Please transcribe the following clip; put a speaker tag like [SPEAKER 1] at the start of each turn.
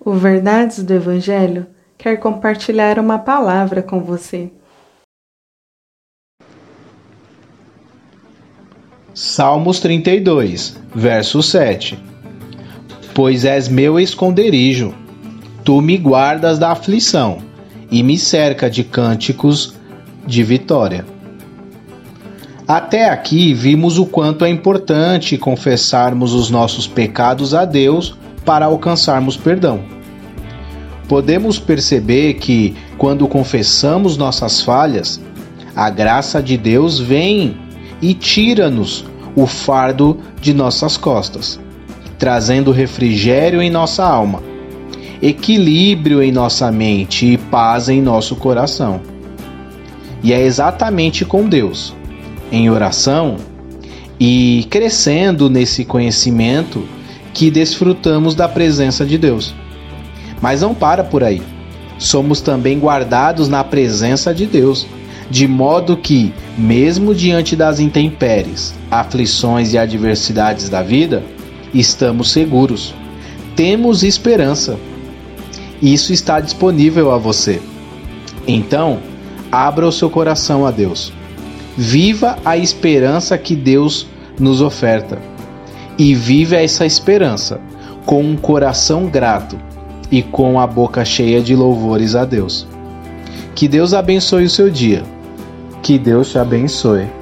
[SPEAKER 1] O Verdades do Evangelho quer compartilhar uma palavra com você.
[SPEAKER 2] Salmos 32, verso 7 Pois és meu esconderijo, tu me guardas da aflição e me cerca de cânticos de vitória. Até aqui vimos o quanto é importante confessarmos os nossos pecados a Deus para alcançarmos perdão podemos perceber que, quando confessamos nossas falhas, a graça de Deus vem e tira-nos o fardo de nossas costas, trazendo refrigério em nossa alma, equilíbrio em nossa mente e paz em nosso coração. E é exatamente com Deus, em oração e crescendo nesse conhecimento, que desfrutamos da presença de Deus. Mas não para por aí. Somos também guardados na presença de Deus, de modo que, mesmo diante das intempéries, aflições e adversidades da vida, estamos seguros. Temos esperança. Isso está disponível a você. Então, abra o seu coração a Deus. Viva a esperança que Deus nos oferta. E vive essa esperança com um coração grato e com a boca cheia de louvores a Deus. Que Deus abençoe o seu dia. Que Deus te abençoe.